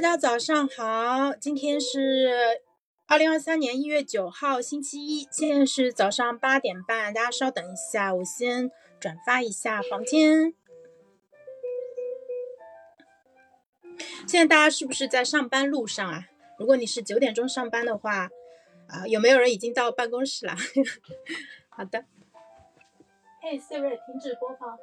大家早上好，今天是二零二三年一月九号，星期一，现在是早上八点半，大家稍等一下，我先转发一下房间。现在大家是不是在上班路上啊？如果你是九点钟上班的话，啊，有没有人已经到办公室了？好的。嘿，Siri，停止播放。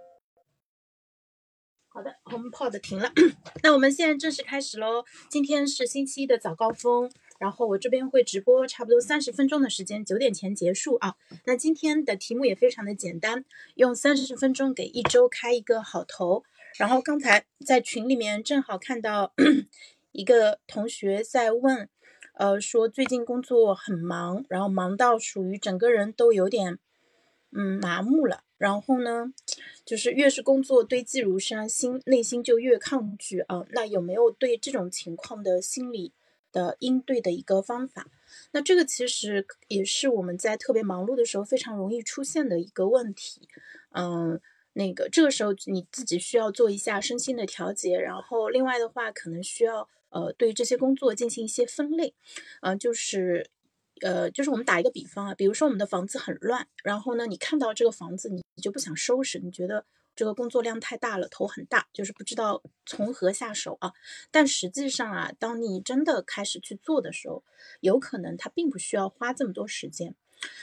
好的，HomePod 停了。那我们现在正式开始喽。今天是星期一的早高峰，然后我这边会直播差不多三十分钟的时间，九点前结束啊。那今天的题目也非常的简单，用三十分钟给一周开一个好头。然后刚才在群里面正好看到 一个同学在问，呃，说最近工作很忙，然后忙到属于整个人都有点嗯麻木了。然后呢，就是越是工作堆积如山，心内心就越抗拒啊。那有没有对这种情况的心理的应对的一个方法？那这个其实也是我们在特别忙碌的时候非常容易出现的一个问题。嗯，那个这个时候你自己需要做一下身心的调节，然后另外的话可能需要呃对这些工作进行一些分类，嗯，就是。呃，就是我们打一个比方啊，比如说我们的房子很乱，然后呢，你看到这个房子，你你就不想收拾，你觉得这个工作量太大了，头很大，就是不知道从何下手啊。但实际上啊，当你真的开始去做的时候，有可能它并不需要花这么多时间。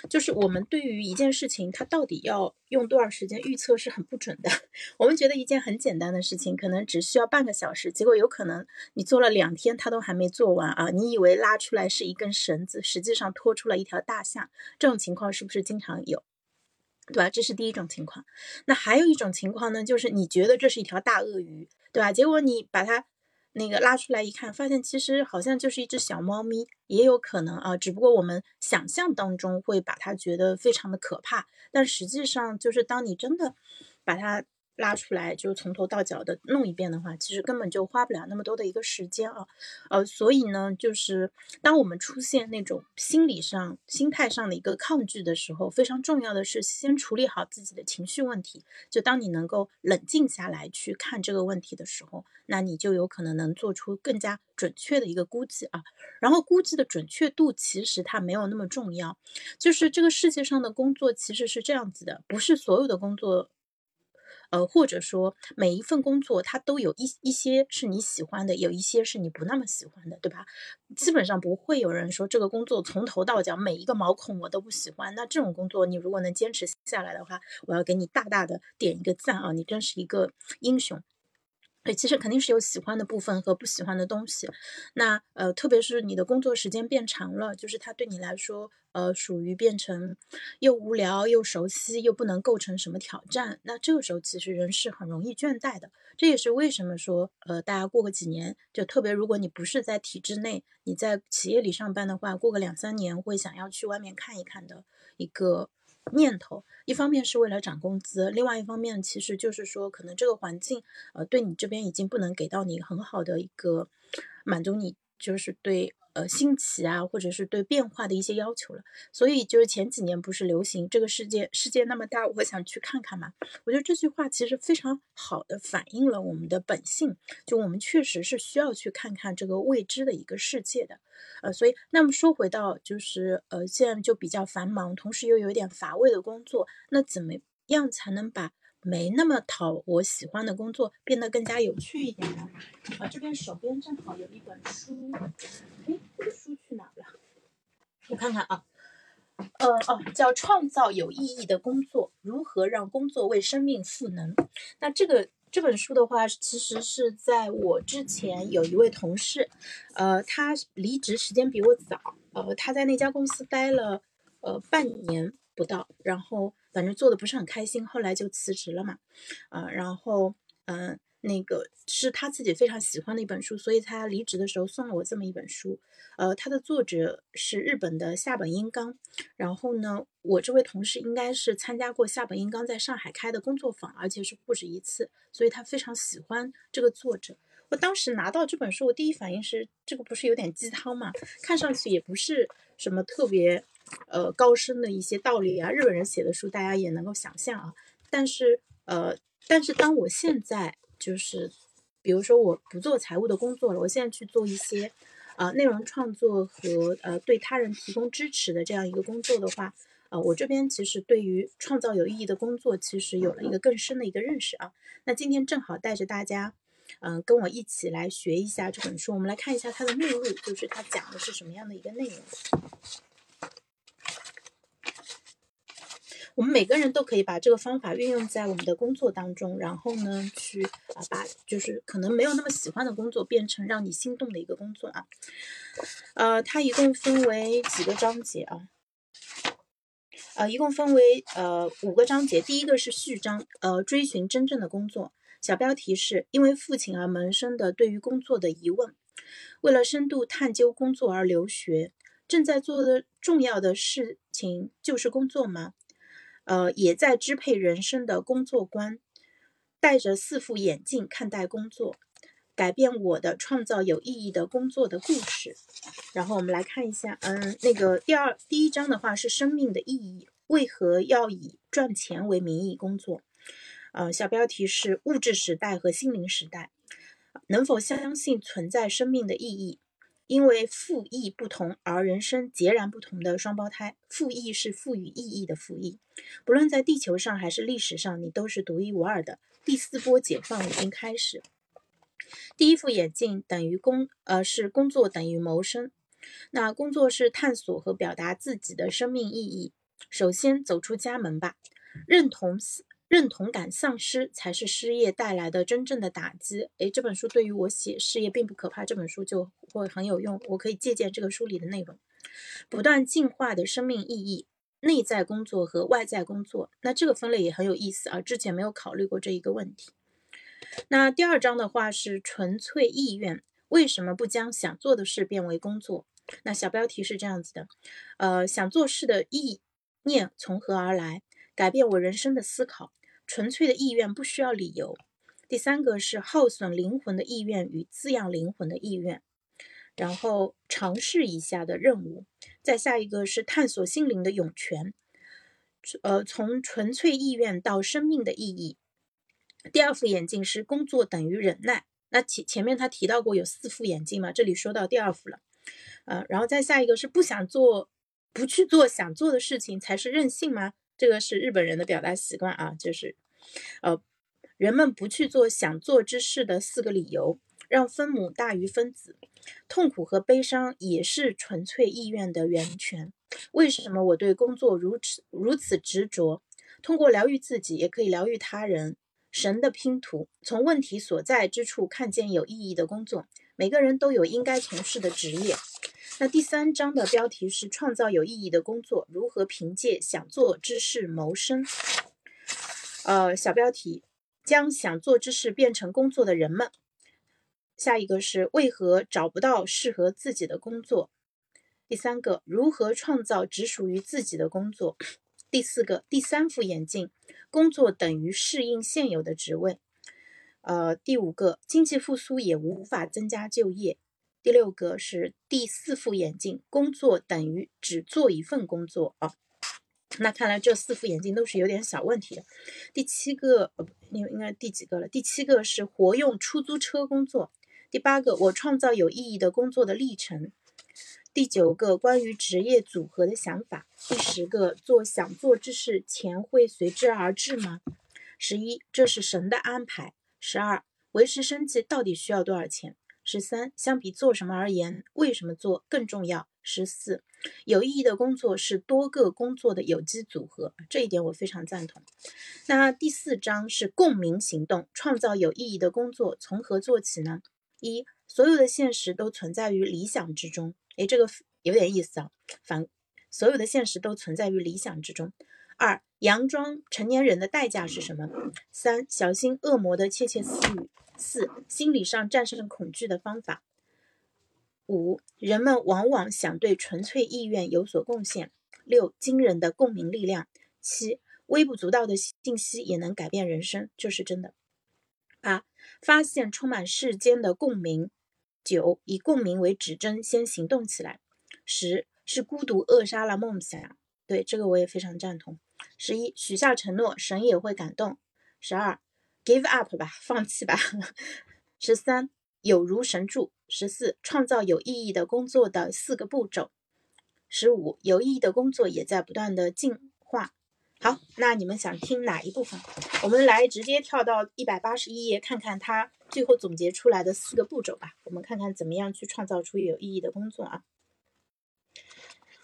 就是我们对于一件事情，它到底要用多少时间预测是很不准的。我们觉得一件很简单的事情，可能只需要半个小时，结果有可能你做了两天，它都还没做完啊！你以为拉出来是一根绳子，实际上拖出了一条大象。这种情况是不是经常有？对吧？这是第一种情况。那还有一种情况呢，就是你觉得这是一条大鳄鱼，对吧？结果你把它。那个拉出来一看，发现其实好像就是一只小猫咪，也有可能啊，只不过我们想象当中会把它觉得非常的可怕，但实际上就是当你真的把它。拉出来就是从头到脚的弄一遍的话，其实根本就花不了那么多的一个时间啊，呃，所以呢，就是当我们出现那种心理上、心态上的一个抗拒的时候，非常重要的是先处理好自己的情绪问题。就当你能够冷静下来去看这个问题的时候，那你就有可能能做出更加准确的一个估计啊。然后估计的准确度其实它没有那么重要，就是这个世界上的工作其实是这样子的，不是所有的工作。呃，或者说每一份工作，它都有一一些是你喜欢的，有一些是你不那么喜欢的，对吧？基本上不会有人说这个工作从头到脚每一个毛孔我都不喜欢。那这种工作，你如果能坚持下来的话，我要给你大大的点一个赞啊！你真是一个英雄。对，其实肯定是有喜欢的部分和不喜欢的东西。那呃，特别是你的工作时间变长了，就是它对你来说，呃，属于变成又无聊又熟悉又不能构成什么挑战。那这个时候其实人是很容易倦怠的。这也是为什么说，呃，大家过个几年，就特别如果你不是在体制内，你在企业里上班的话，过个两三年会想要去外面看一看的一个。念头，一方面是为了涨工资，另外一方面其实就是说，可能这个环境，呃，对你这边已经不能给到你很好的一个满足你，就是对。呃，新奇啊，或者是对变化的一些要求了，所以就是前几年不是流行这个世界世界那么大，我想去看看嘛。我觉得这句话其实非常好的反映了我们的本性，就我们确实是需要去看看这个未知的一个世界的。呃，所以那么说回到就是呃，现在就比较繁忙，同时又有点乏味的工作，那怎么样才能把？没那么讨我喜欢的工作变得更加有趣一点了。啊，这边手边正好有一本书，哎，这个书去哪了？我看看啊，呃哦，叫《创造有意义的工作：如何让工作为生命赋能》。那这个这本书的话，其实是在我之前有一位同事，呃，他离职时间比我早，呃，他在那家公司待了呃半年不到，然后。反正做的不是很开心，后来就辞职了嘛，啊，然后嗯，那个是他自己非常喜欢的一本书，所以他离职的时候送了我这么一本书，呃，它的作者是日本的夏本英刚，然后呢，我这位同事应该是参加过夏本英刚在上海开的工作坊，而且是不止一次，所以他非常喜欢这个作者。我当时拿到这本书，我第一反应是这个不是有点鸡汤吗？看上去也不是什么特别。呃，高深的一些道理啊，日本人写的书，大家也能够想象啊。但是，呃，但是当我现在就是比如说我不做财务的工作了，我现在去做一些呃内容创作和呃对他人提供支持的这样一个工作的话，呃，我这边其实对于创造有意义的工作，其实有了一个更深的一个认识啊。那今天正好带着大家，嗯，跟我一起来学一下这本书。我们来看一下它的目录，就是它讲的是什么样的一个内容。我们每个人都可以把这个方法运用在我们的工作当中，然后呢，去啊把就是可能没有那么喜欢的工作变成让你心动的一个工作啊。呃，它一共分为几个章节啊？呃，一共分为呃五个章节。第一个是序章，呃，追寻真正的工作。小标题是因为父亲而萌生的对于工作的疑问。为了深度探究工作而留学，正在做的重要的事情就是工作吗？呃，也在支配人生的工作观，戴着四副眼镜看待工作，改变我的创造有意义的工作的故事。然后我们来看一下，嗯，那个第二第一章的话是生命的意义，为何要以赚钱为名义工作？呃，小标题是物质时代和心灵时代，能否相信存在生命的意义？因为赋意不同而人生截然不同的双胞胎，赋意是赋予意义的赋意。不论在地球上还是历史上，你都是独一无二的。第四波解放已经开始。第一副眼镜等于工，呃，是工作等于谋生。那工作是探索和表达自己的生命意义。首先走出家门吧，认同。认同感丧失才是失业带来的真正的打击。诶，这本书对于我写事业并不可怕，这本书就会很有用。我可以借鉴这个书里的内容，不断进化的生命意义，内在工作和外在工作。那这个分类也很有意思啊，之前没有考虑过这一个问题。那第二章的话是纯粹意愿，为什么不将想做的事变为工作？那小标题是这样子的，呃，想做事的意念从何而来？改变我人生的思考。纯粹的意愿不需要理由。第三个是耗损灵魂的意愿与滋养灵魂的意愿，然后尝试一下的任务。再下一个是探索心灵的涌泉，呃，从纯粹意愿到生命的意义。第二副眼镜是工作等于忍耐。那前前面他提到过有四副眼镜嘛，这里说到第二副了。呃，然后再下一个是不想做，不去做想做的事情才是任性吗？这个是日本人的表达习惯啊，就是，呃，人们不去做想做之事的四个理由，让分母大于分子，痛苦和悲伤也是纯粹意愿的源泉。为什么我对工作如此如此执着？通过疗愈自己，也可以疗愈他人。神的拼图，从问题所在之处看见有意义的工作。每个人都有应该从事的职业。那第三章的标题是“创造有意义的工作，如何凭借想做之事谋生”。呃，小标题：将想做之事变成工作的人们。下一个是为何找不到适合自己的工作？第三个，如何创造只属于自己的工作？第四个，第三副眼镜：工作等于适应现有的职位。呃，第五个，经济复苏也无法增加就业。第六个是第四副眼镜，工作等于只做一份工作啊。那看来这四副眼镜都是有点小问题的。第七个，呃，应应该第几个了？第七个是活用出租车工作。第八个，我创造有意义的工作的历程。第九个，关于职业组合的想法。第十个，做想做之事，钱会随之而至吗？十一，这是神的安排。十二，维持生计到底需要多少钱？十三，相比做什么而言，为什么做更重要？十四，有意义的工作是多个工作的有机组合，这一点我非常赞同。那第四章是共鸣行动，创造有意义的工作从何做起呢？一，所有的现实都存在于理想之中。诶，这个有点意思啊。反，所有的现实都存在于理想之中。二，佯装成年人的代价是什么？三，小心恶魔的窃窃私语。四、心理上战胜恐惧的方法。五、人们往往想对纯粹意愿有所贡献。六、惊人的共鸣力量。七、微不足道的信息也能改变人生，这是真的。八、发现充满世间的共鸣。九、以共鸣为指针，先行动起来。十、是孤独扼杀了梦想。对，这个我也非常赞同。十一、许下承诺，神也会感动。十二。Give up 吧，放弃吧。十三，有如神助。十四，创造有意义的工作的四个步骤。十五，有意义的工作也在不断的进化。好，那你们想听哪一部分？我们来直接跳到一百八十一页，看看他最后总结出来的四个步骤吧。我们看看怎么样去创造出有意义的工作啊？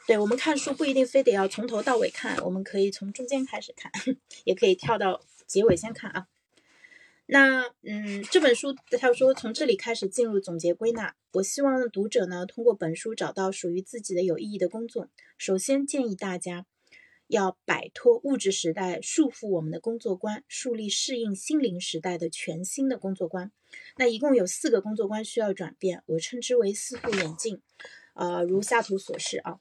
对我们看书不一定非得要从头到尾看，我们可以从中间开始看，也可以跳到结尾先看啊。那嗯，这本书他说从这里开始进入总结归纳。我希望读者呢通过本书找到属于自己的有意义的工作。首先建议大家。要摆脱物质时代束缚我们的工作观，树立适应心灵时代的全新的工作观。那一共有四个工作观需要转变，我称之为四副眼镜。呃，如下图所示啊。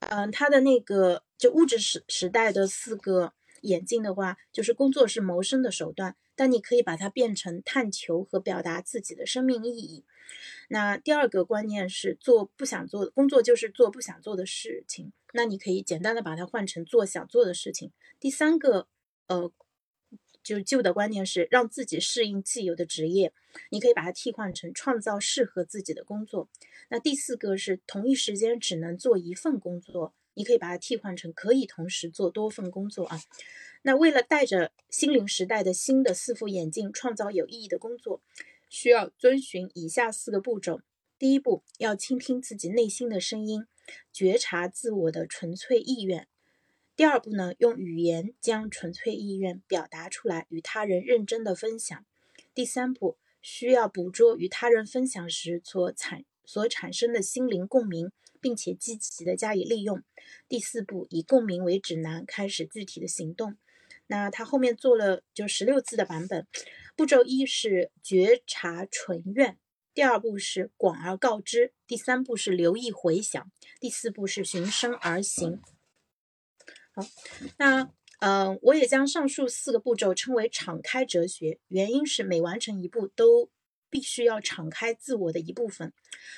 嗯，他的那个就物质时时代的四个眼镜的话，就是工作是谋生的手段，但你可以把它变成探求和表达自己的生命意义。那第二个观念是做不想做工作就是做不想做的事情，那你可以简单的把它换成做想做的事情。第三个，呃，就旧的观念是让自己适应既有的职业，你可以把它替换成创造适合自己的工作。那第四个是同一时间只能做一份工作，你可以把它替换成可以同时做多份工作啊。那为了带着心灵时代的新的四副眼镜，创造有意义的工作。需要遵循以下四个步骤：第一步，要倾听自己内心的声音，觉察自我的纯粹意愿；第二步呢，用语言将纯粹意愿表达出来，与他人认真的分享；第三步，需要捕捉与他人分享时所产所产生的心灵共鸣，并且积极的加以利用；第四步，以共鸣为指南，开始具体的行动。那他后面做了就十六字的版本。步骤一是觉察纯愿，第二步是广而告之，第三步是留意回想，第四步是循声而行。好，那嗯，我也将上述四个步骤称为敞开哲学，原因是每完成一步都必须要敞开自我的一部分。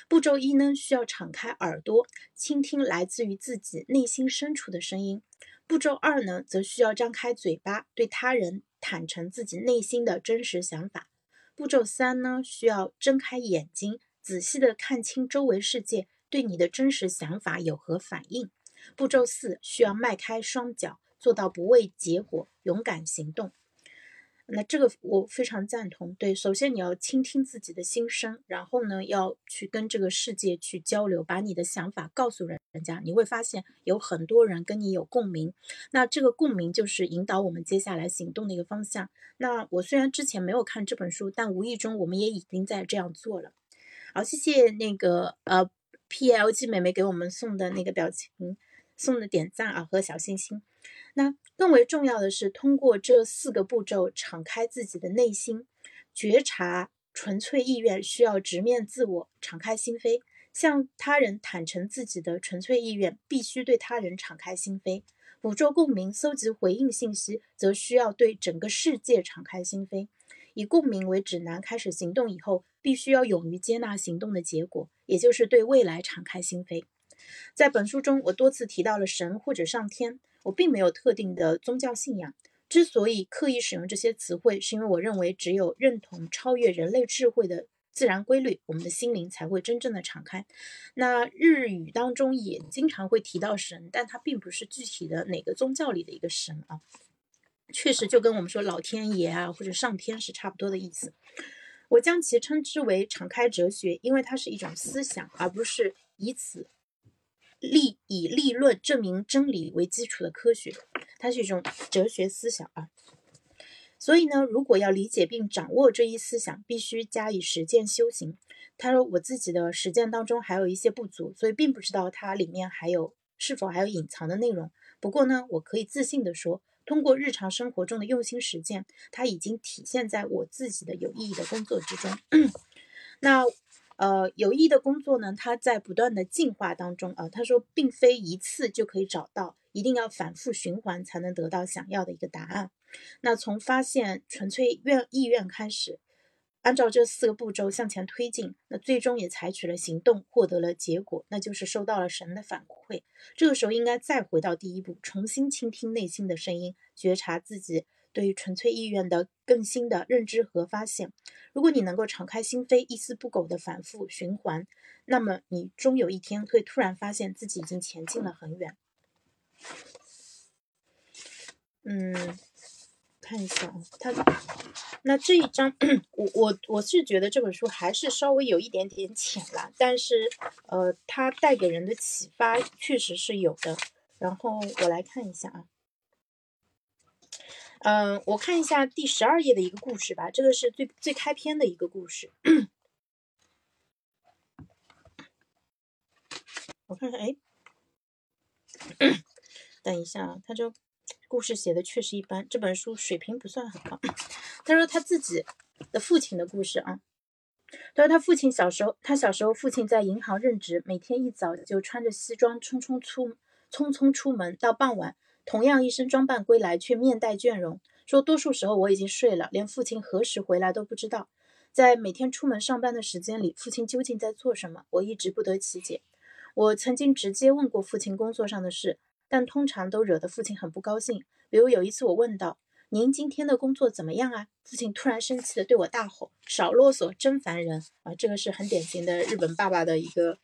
步骤一呢，需要敞开耳朵，倾听来自于自己内心深处的声音。步骤二呢，则需要张开嘴巴，对他人。坦诚自己内心的真实想法。步骤三呢，需要睁开眼睛，仔细的看清周围世界对你的真实想法有何反应。步骤四，需要迈开双脚，做到不畏结果，勇敢行动。那这个我非常赞同。对，首先你要倾听自己的心声，然后呢，要去跟这个世界去交流，把你的想法告诉人人家。你会发现有很多人跟你有共鸣，那这个共鸣就是引导我们接下来行动的一个方向。那我虽然之前没有看这本书，但无意中我们也已经在这样做了。好，谢谢那个呃 PLG 妹妹给我们送的那个表情，送的点赞啊和小心心。那更为重要的是，通过这四个步骤，敞开自己的内心，觉察纯粹意愿，需要直面自我，敞开心扉，向他人坦诚自己的纯粹意愿，必须对他人敞开心扉，捕捉共鸣，搜集回应信息，则需要对整个世界敞开心扉。以共鸣为指南，开始行动以后，必须要勇于接纳行动的结果，也就是对未来敞开心扉。在本书中，我多次提到了神或者上天。我并没有特定的宗教信仰，之所以刻意使用这些词汇，是因为我认为只有认同超越人类智慧的自然规律，我们的心灵才会真正的敞开。那日语当中也经常会提到神，但它并不是具体的哪个宗教里的一个神啊，确实就跟我们说老天爷啊或者上天是差不多的意思。我将其称之为敞开哲学，因为它是一种思想，而不是以此。立以立论证明真理为基础的科学，它是一种哲学思想啊。所以呢，如果要理解并掌握这一思想，必须加以实践修行。他说，我自己的实践当中还有一些不足，所以并不知道它里面还有是否还有隐藏的内容。不过呢，我可以自信的说，通过日常生活中的用心实践，它已经体现在我自己的有意义的工作之中。那。呃，有益的工作呢，它在不断的进化当中啊。他说，并非一次就可以找到，一定要反复循环才能得到想要的一个答案。那从发现纯粹愿意愿开始，按照这四个步骤向前推进，那最终也采取了行动，获得了结果，那就是收到了神的反馈。这个时候应该再回到第一步，重新倾听内心的声音，觉察自己。对于纯粹意愿的更新的认知和发现。如果你能够敞开心扉，一丝不苟的反复循环，那么你终有一天会突然发现自己已经前进了很远。嗯，看一下啊，他那这一章，我我我是觉得这本书还是稍微有一点点浅了，但是呃，它带给人的启发确实是有的。然后我来看一下啊，嗯，我看一下第十二页的一个故事吧，这个是最最开篇的一个故事。我看看，哎，等一下啊，他这故事写的确实一般，这本书水平不算很高。他说他自己的父亲的故事啊，他说他父亲小时候，他小时候父亲在银行任职，每天一早就穿着西装匆匆出。匆匆出门，到傍晚，同样一身装扮归来，却面带倦容，说多数时候我已经睡了，连父亲何时回来都不知道。在每天出门上班的时间里，父亲究竟在做什么，我一直不得其解。我曾经直接问过父亲工作上的事，但通常都惹得父亲很不高兴。比如有一次，我问道：“您今天的工作怎么样啊？”父亲突然生气地对我大吼：“少啰嗦，真烦人！”啊，这个是很典型的日本爸爸的一个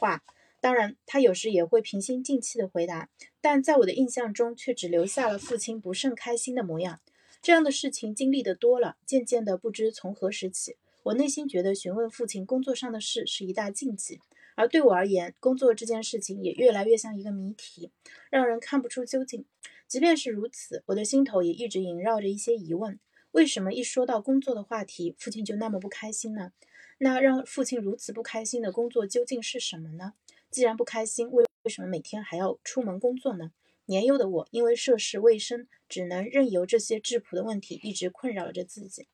话。当然，他有时也会平心静气地回答，但在我的印象中，却只留下了父亲不甚开心的模样。这样的事情经历的多了，渐渐的不知从何时起，我内心觉得询问父亲工作上的事是一大禁忌，而对我而言，工作这件事情也越来越像一个谜题，让人看不出究竟。即便是如此，我的心头也一直萦绕着一些疑问：为什么一说到工作的话题，父亲就那么不开心呢？那让父亲如此不开心的工作究竟是什么呢？既然不开心，为为什么每天还要出门工作呢？年幼的我因为涉世未深，只能任由这些质朴的问题一直困扰着自己。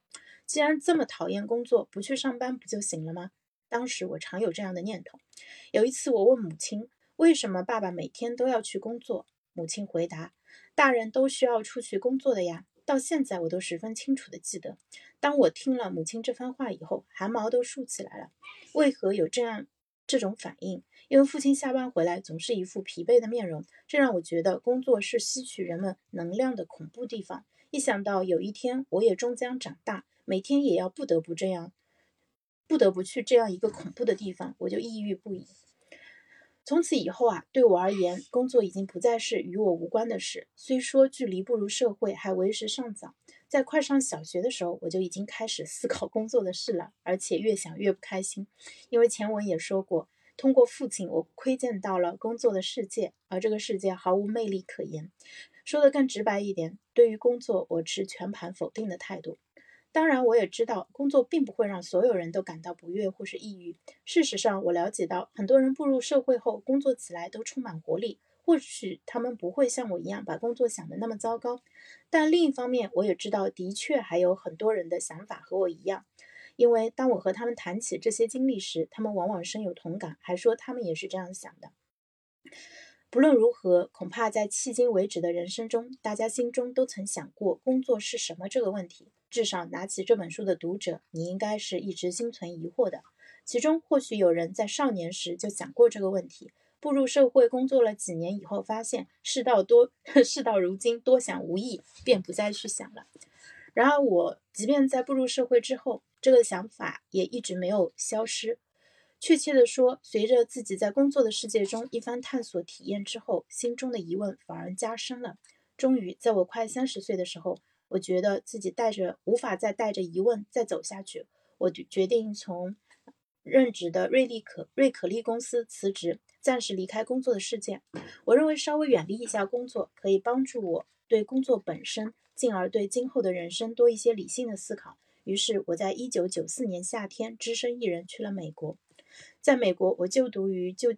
既然这么讨厌工作，不去上班不就行了吗？当时我常有这样的念头。有一次，我问母亲：“为什么爸爸每天都要去工作？”母亲回答：“大人都需要出去工作的呀。”到现在我都十分清楚的记得。当我听了母亲这番话以后，汗毛都竖起来了。为何有这样这种反应？因为父亲下班回来总是一副疲惫的面容，这让我觉得工作是吸取人们能量的恐怖地方。一想到有一天我也终将长大，每天也要不得不这样，不得不去这样一个恐怖的地方，我就抑郁不已。从此以后啊，对我而言，工作已经不再是与我无关的事。虽说距离步入社会还为时尚早，在快上小学的时候，我就已经开始思考工作的事了，而且越想越不开心，因为前文也说过。通过父亲，我窥见到了工作的世界，而这个世界毫无魅力可言。说的更直白一点，对于工作，我持全盘否定的态度。当然，我也知道工作并不会让所有人都感到不悦或是抑郁。事实上，我了解到很多人步入社会后，工作起来都充满活力。或许他们不会像我一样把工作想得那么糟糕，但另一方面，我也知道，的确还有很多人的想法和我一样。因为当我和他们谈起这些经历时，他们往往深有同感，还说他们也是这样想的。不论如何，恐怕在迄今为止的人生中，大家心中都曾想过工作是什么这个问题。至少拿起这本书的读者，你应该是一直心存疑惑的。其中或许有人在少年时就想过这个问题，步入社会工作了几年以后，发现事到多 事到如今，多想无益，便不再去想了。然而，我即便在步入社会之后，这个想法也一直没有消失。确切的说，随着自己在工作的世界中一番探索体验之后，心中的疑问反而加深了。终于，在我快三十岁的时候，我觉得自己带着无法再带着疑问再走下去，我就决定从任职的瑞利可瑞可利公司辞职，暂时离开工作的世界。我认为稍微远离一下工作，可以帮助我对工作本身。进而对今后的人生多一些理性的思考。于是，我在一九九四年夏天只身一人去了美国。在美国，我就读于旧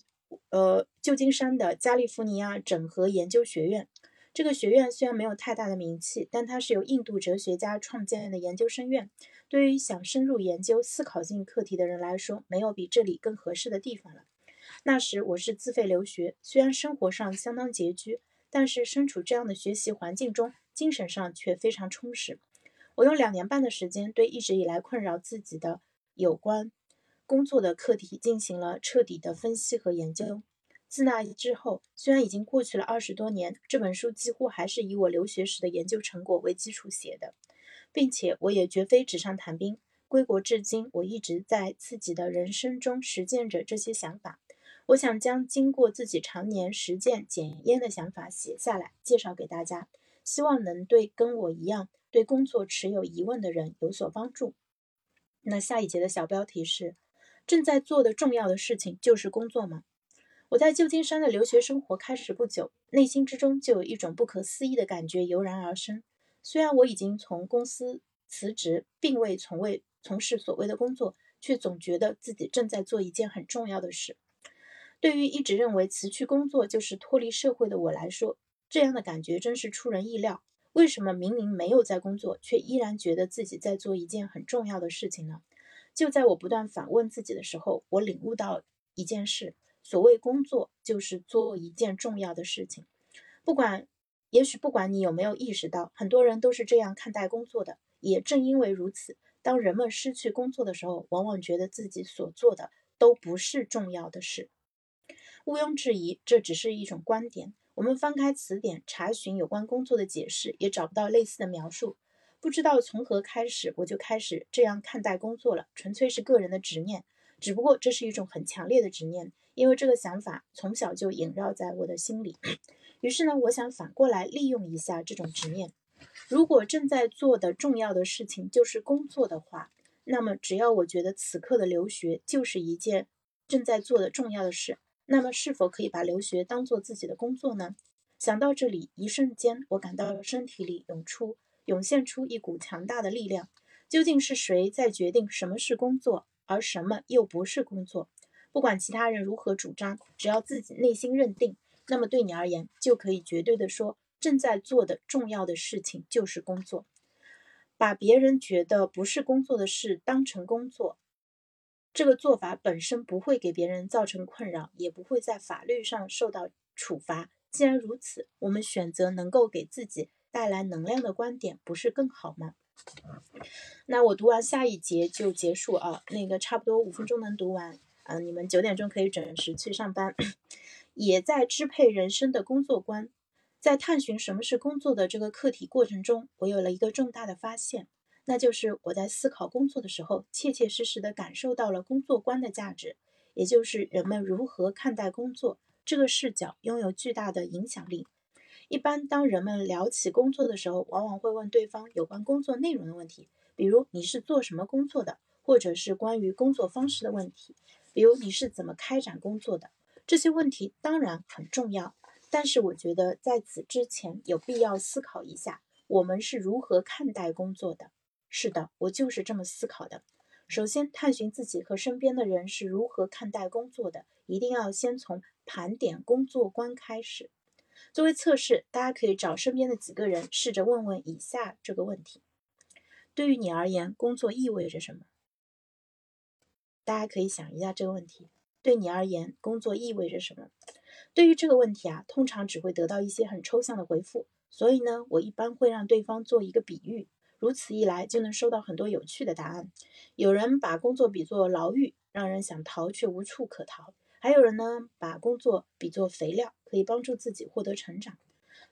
呃旧金山的加利福尼亚整合研究学院。这个学院虽然没有太大的名气，但它是由印度哲学家创建的研究生院。对于想深入研究思考性课题的人来说，没有比这里更合适的地方了。那时我是自费留学，虽然生活上相当拮据，但是身处这样的学习环境中。精神上却非常充实。我用两年半的时间，对一直以来困扰自己的有关工作的课题进行了彻底的分析和研究。自那之后，虽然已经过去了二十多年，这本书几乎还是以我留学时的研究成果为基础写的，并且我也绝非纸上谈兵。归国至今，我一直在自己的人生中实践着这些想法。我想将经过自己常年实践检验的想法写下来，介绍给大家，希望能对跟我一样对工作持有疑问的人有所帮助。那下一节的小标题是：正在做的重要的事情就是工作吗？我在旧金山的留学生活开始不久，内心之中就有一种不可思议的感觉油然而生。虽然我已经从公司辞职，并未从未从事所谓的工作，却总觉得自己正在做一件很重要的事。对于一直认为辞去工作就是脱离社会的我来说，这样的感觉真是出人意料。为什么明明没有在工作，却依然觉得自己在做一件很重要的事情呢？就在我不断反问自己的时候，我领悟到一件事。所谓工作，就是做一件重要的事情。不管，也许不管你有没有意识到，很多人都是这样看待工作的。也正因为如此，当人们失去工作的时候，往往觉得自己所做的都不是重要的事。毋庸置疑，这只是一种观点。我们翻开词典查询有关工作的解释，也找不到类似的描述。不知道从何开始，我就开始这样看待工作了，纯粹是个人的执念。只不过这是一种很强烈的执念。因为这个想法从小就萦绕在我的心里，于是呢，我想反过来利用一下这种执念。如果正在做的重要的事情就是工作的话，那么只要我觉得此刻的留学就是一件正在做的重要的事，那么是否可以把留学当做自己的工作呢？想到这里，一瞬间我感到身体里涌出、涌现出一股强大的力量。究竟是谁在决定什么是工作，而什么又不是工作？不管其他人如何主张，只要自己内心认定，那么对你而言就可以绝对的说，正在做的重要的事情就是工作。把别人觉得不是工作的事当成工作，这个做法本身不会给别人造成困扰，也不会在法律上受到处罚。既然如此，我们选择能够给自己带来能量的观点，不是更好吗？那我读完下一节就结束啊，那个差不多五分钟能读完。嗯，你们九点钟可以准时去上班，也在支配人生的工作观。在探寻什么是工作的这个课题过程中，我有了一个重大的发现，那就是我在思考工作的时候，切切实实的感受到了工作观的价值，也就是人们如何看待工作这个视角拥有巨大的影响力。一般当人们聊起工作的时候，往往会问对方有关工作内容的问题，比如你是做什么工作的，或者是关于工作方式的问题。比如你是怎么开展工作的？这些问题当然很重要，但是我觉得在此之前有必要思考一下，我们是如何看待工作的。是的，我就是这么思考的。首先，探寻自己和身边的人是如何看待工作的，一定要先从盘点工作观开始。作为测试，大家可以找身边的几个人，试着问问以下这个问题：对于你而言，工作意味着什么？大家可以想一下这个问题，对你而言，工作意味着什么？对于这个问题啊，通常只会得到一些很抽象的回复。所以呢，我一般会让对方做一个比喻，如此一来就能收到很多有趣的答案。有人把工作比作牢狱，让人想逃却无处可逃；还有人呢，把工作比作肥料，可以帮助自己获得成长。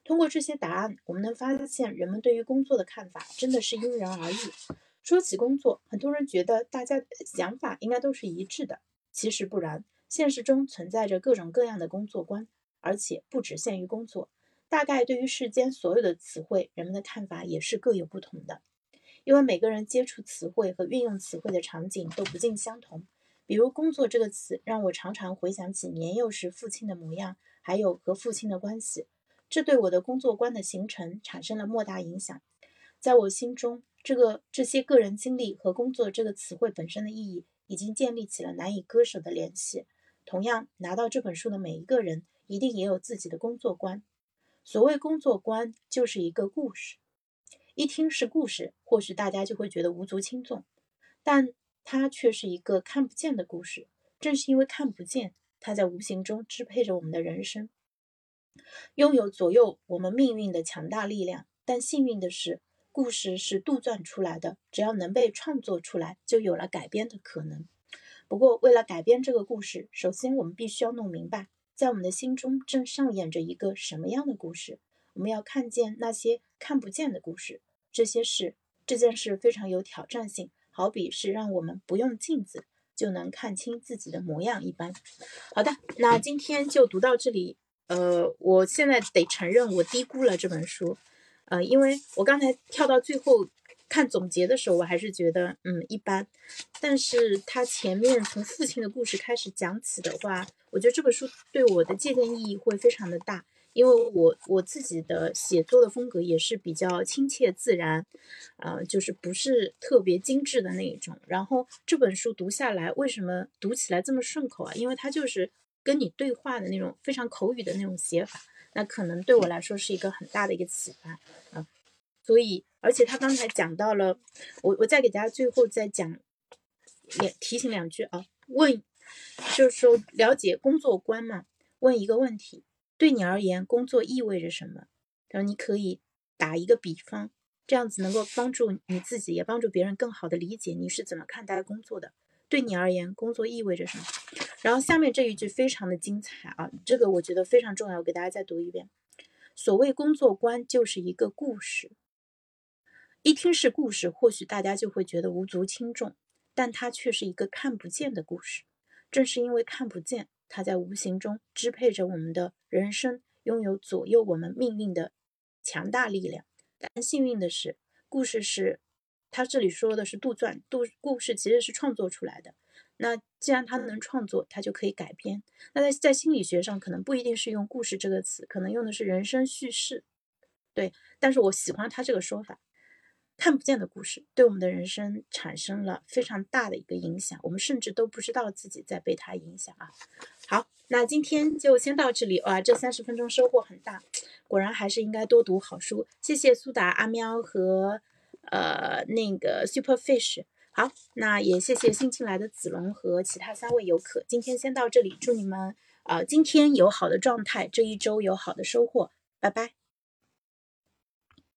通过这些答案，我们能发现人们对于工作的看法真的是因人而异。说起工作，很多人觉得大家想法应该都是一致的，其实不然。现实中存在着各种各样的工作观，而且不只限于工作。大概对于世间所有的词汇，人们的看法也是各有不同的。因为每个人接触词汇和运用词汇的场景都不尽相同。比如“工作”这个词，让我常常回想起年幼时父亲的模样，还有和父亲的关系，这对我的工作观的形成产生了莫大影响。在我心中。这个这些个人经历和工作这个词汇本身的意义，已经建立起了难以割舍的联系。同样，拿到这本书的每一个人，一定也有自己的工作观。所谓工作观，就是一个故事。一听是故事，或许大家就会觉得无足轻重，但它却是一个看不见的故事。正是因为看不见，它在无形中支配着我们的人生，拥有左右我们命运的强大力量。但幸运的是，故事是杜撰出来的，只要能被创作出来，就有了改编的可能。不过，为了改编这个故事，首先我们必须要弄明白，在我们的心中正上演着一个什么样的故事？我们要看见那些看不见的故事。这些事，这件事非常有挑战性，好比是让我们不用镜子就能看清自己的模样一般。好的，那今天就读到这里。呃，我现在得承认，我低估了这本书。呃，因为我刚才跳到最后看总结的时候，我还是觉得嗯一般。但是他前面从父亲的故事开始讲起的话，我觉得这本书对我的借鉴意义会非常的大。因为我我自己的写作的风格也是比较亲切自然，呃，就是不是特别精致的那一种。然后这本书读下来，为什么读起来这么顺口啊？因为它就是跟你对话的那种非常口语的那种写法，那可能对我来说是一个很大的一个启发啊。所以，而且他刚才讲到了，我我再给大家最后再讲两提醒两句啊，问就是说了解工作观嘛，问一个问题。对你而言，工作意味着什么？然后你可以打一个比方，这样子能够帮助你自己，也帮助别人更好的理解你是怎么看待工作的。对你而言，工作意味着什么？然后下面这一句非常的精彩啊，这个我觉得非常重要，我给大家再读一遍。所谓工作观，就是一个故事。一听是故事，或许大家就会觉得无足轻重，但它却是一个看不见的故事。正是因为看不见。它在无形中支配着我们的人生，拥有左右我们命运的强大力量。但幸运的是，故事是，他这里说的是杜撰，杜故事其实是创作出来的。那既然他能创作，他就可以改编。那在在心理学上，可能不一定是用故事这个词，可能用的是人生叙事。对，但是我喜欢他这个说法。看不见的故事对我们的人生产生了非常大的一个影响，我们甚至都不知道自己在被它影响啊。好，那今天就先到这里哇，这三十分钟收获很大，果然还是应该多读好书。谢谢苏达、阿喵和呃那个 Super Fish。好，那也谢谢新进来的子龙和其他三位游客。今天先到这里，祝你们呃今天有好的状态，这一周有好的收获，拜拜。